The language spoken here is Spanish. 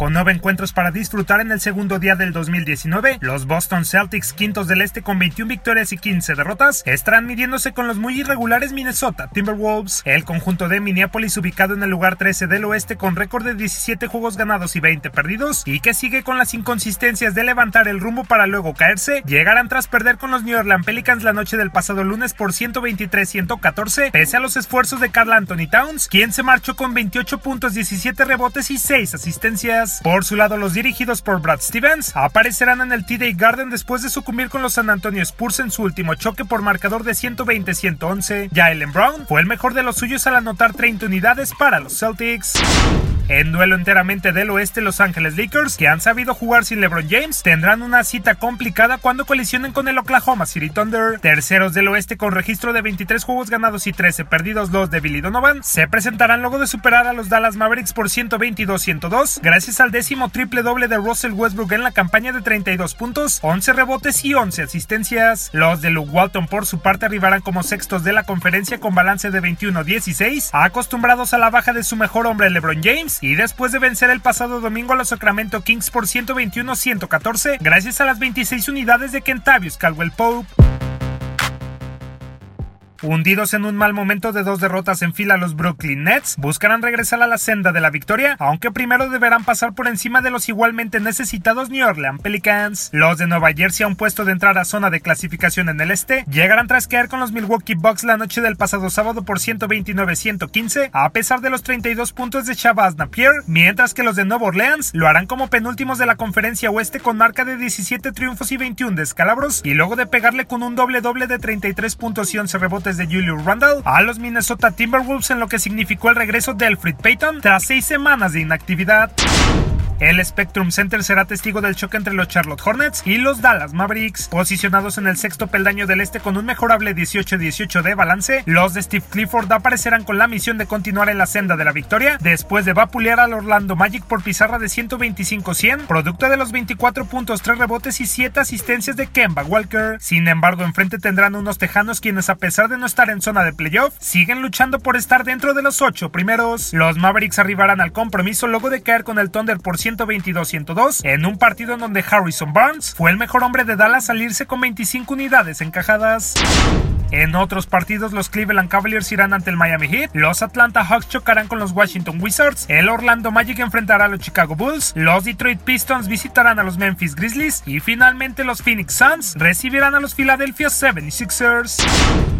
Con nueve encuentros para disfrutar en el segundo día del 2019, los Boston Celtics, quintos del este con 21 victorias y 15 derrotas, estarán midiéndose con los muy irregulares Minnesota Timberwolves. El conjunto de Minneapolis, ubicado en el lugar 13 del oeste con récord de 17 juegos ganados y 20 perdidos, y que sigue con las inconsistencias de levantar el rumbo para luego caerse, llegarán tras perder con los New Orleans Pelicans la noche del pasado lunes por 123-114, pese a los esfuerzos de Carl Anthony Towns, quien se marchó con 28 puntos, 17 rebotes y 6 asistencias. Por su lado, los dirigidos por Brad Stevens aparecerán en el TD Garden después de sucumbir con los San Antonio Spurs en su último choque por marcador de 120-111. Jalen Brown fue el mejor de los suyos al anotar 30 unidades para los Celtics. En duelo enteramente del oeste, Los Ángeles Lakers, que han sabido jugar sin LeBron James, tendrán una cita complicada cuando colisionen con el Oklahoma City Thunder. Terceros del oeste con registro de 23 juegos ganados y 13 perdidos los de Billy Donovan, se presentarán luego de superar a los Dallas Mavericks por 122-102, gracias al décimo triple doble de Russell Westbrook en la campaña de 32 puntos, 11 rebotes y 11 asistencias. Los de Luke Walton por su parte arribarán como sextos de la conferencia con balance de 21-16, acostumbrados a la baja de su mejor hombre LeBron James, y después de vencer el pasado domingo a los Sacramento Kings por 121-114, gracias a las 26 unidades de Kentavious Caldwell Pope. Hundidos en un mal momento de dos derrotas en fila, los Brooklyn Nets buscarán regresar a la senda de la victoria, aunque primero deberán pasar por encima de los igualmente necesitados New Orleans Pelicans. Los de Nueva Jersey a un puesto de entrar a zona de clasificación en el este llegarán tras quedar con los Milwaukee Bucks la noche del pasado sábado por 129-115, a pesar de los 32 puntos de Shabazz Napier, mientras que los de Nueva Orleans lo harán como penúltimos de la conferencia oeste con marca de 17 triunfos y 21 descalabros, y luego de pegarle con un doble doble de 33 puntos y 11 rebotes de Julius Randle a los Minnesota Timberwolves en lo que significó el regreso de Alfred Payton tras seis semanas de inactividad. El Spectrum Center será testigo del choque entre los Charlotte Hornets y los Dallas Mavericks. Posicionados en el sexto peldaño del este con un mejorable 18-18 de balance, los de Steve Clifford aparecerán con la misión de continuar en la senda de la victoria después de vapulear al Orlando Magic por pizarra de 125-100, producto de los 24 puntos, 3 rebotes y 7 asistencias de Kemba Walker. Sin embargo, enfrente tendrán unos tejanos quienes a pesar de no estar en zona de playoff, siguen luchando por estar dentro de los 8 primeros. Los Mavericks arribarán al compromiso luego de caer con el Thunder por 100 122-102 en un partido en donde Harrison Barnes fue el mejor hombre de Dallas salirse con 25 unidades encajadas. En otros partidos, los Cleveland Cavaliers irán ante el Miami Heat, los Atlanta Hawks chocarán con los Washington Wizards, el Orlando Magic enfrentará a los Chicago Bulls, los Detroit Pistons visitarán a los Memphis Grizzlies y finalmente los Phoenix Suns recibirán a los Philadelphia 76ers.